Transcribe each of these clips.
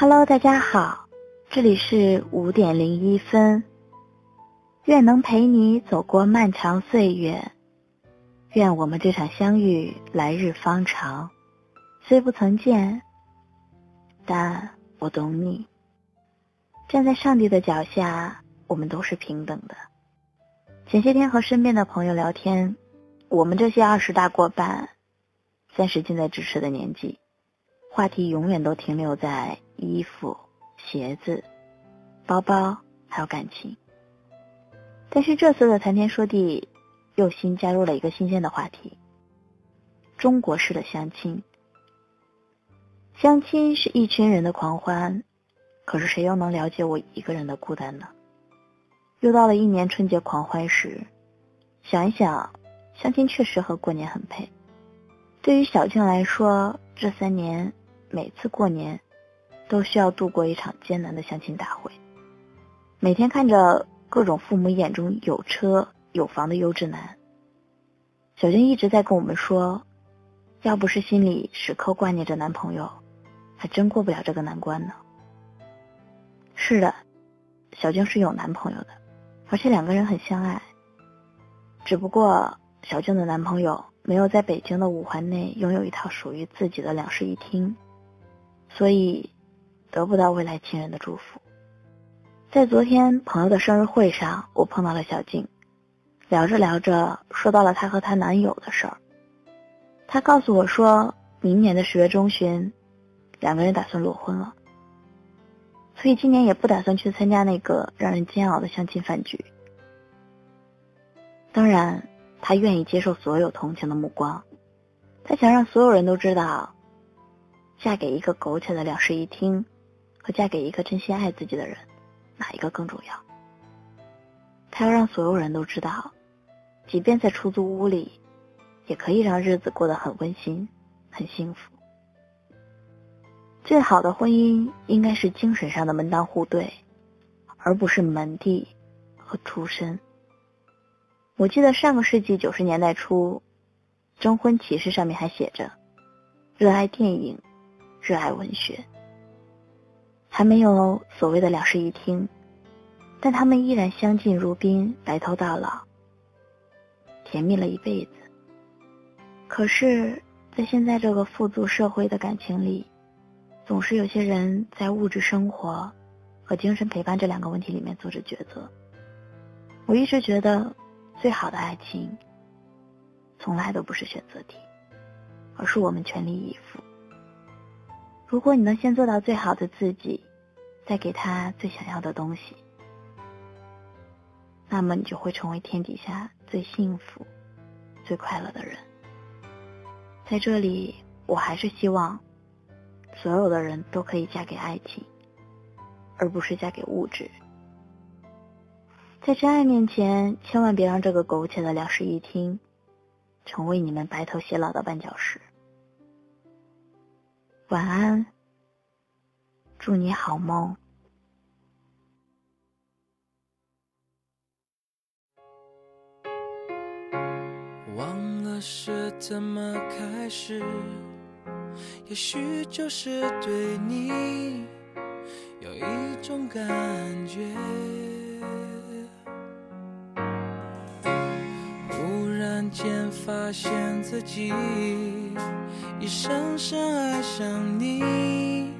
Hello，大家好，这里是五点零一分。愿能陪你走过漫长岁月，愿我们这场相遇来日方长。虽不曾见，但我懂你。站在上帝的脚下，我们都是平等的。前些天和身边的朋友聊天，我们这些二十大过半、三十近在咫尺的年纪，话题永远都停留在衣服、鞋子、包包，还有感情。但是这次的谈天说地，又新加入了一个新鲜的话题：中国式的相亲。相亲是一群人的狂欢，可是谁又能了解我一个人的孤单呢？又到了一年春节狂欢时，想一想，相亲确实和过年很配。对于小静来说，这三年每次过年都需要度过一场艰难的相亲大会，每天看着各种父母眼中有车有房的优质男，小静一直在跟我们说，要不是心里时刻挂念着男朋友，还真过不了这个难关呢。是的，小静是有男朋友的。而且两个人很相爱，只不过小静的男朋友没有在北京的五环内拥有一套属于自己的两室一厅，所以得不到未来亲人的祝福。在昨天朋友的生日会上，我碰到了小静，聊着聊着说到了她和她男友的事儿。她告诉我说，明年的十月中旬，两个人打算裸婚了。所以今年也不打算去参加那个让人煎熬的相亲饭局。当然，他愿意接受所有同情的目光，他想让所有人都知道，嫁给一个苟且的两室一厅，和嫁给一个真心爱自己的人，哪一个更重要？他要让所有人都知道，即便在出租屋里，也可以让日子过得很温馨、很幸福。最好的婚姻应该是精神上的门当户对，而不是门第和出身。我记得上个世纪九十年代初，征婚启事上面还写着“热爱电影，热爱文学”，还没有所谓的两室一厅，但他们依然相敬如宾，白头到老，甜蜜了一辈子。可是，在现在这个富足社会的感情里，总是有些人在物质生活和精神陪伴这两个问题里面做着抉择。我一直觉得，最好的爱情从来都不是选择题，而是我们全力以赴。如果你能先做到最好的自己，再给他最想要的东西，那么你就会成为天底下最幸福、最快乐的人。在这里，我还是希望。所有的人都可以嫁给爱情，而不是嫁给物质。在真爱面前，千万别让这个苟且的两室一厅，成为你们白头偕老的绊脚石。晚安，祝你好梦。忘了是怎么开始。也许就是对你有一种感觉，忽然间发现自己已深深爱上你，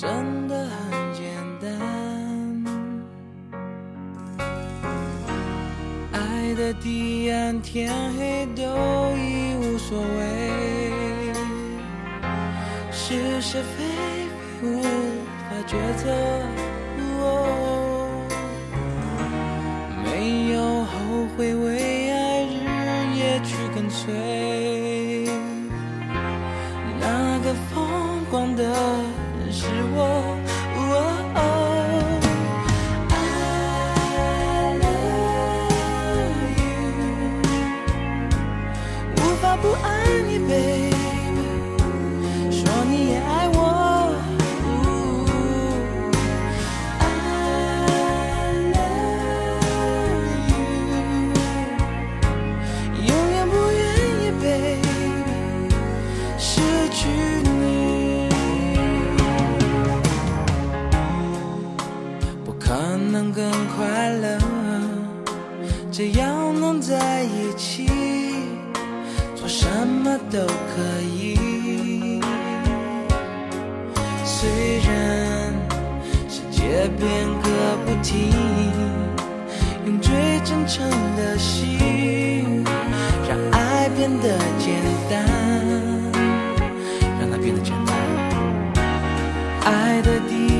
真的很简单，爱的地暗天黑都已无所谓。是是非非无法抉择，在一起做什么都可以。虽然世界变个不停用最真诚的心让爱变得简单让它变得简单。爱的地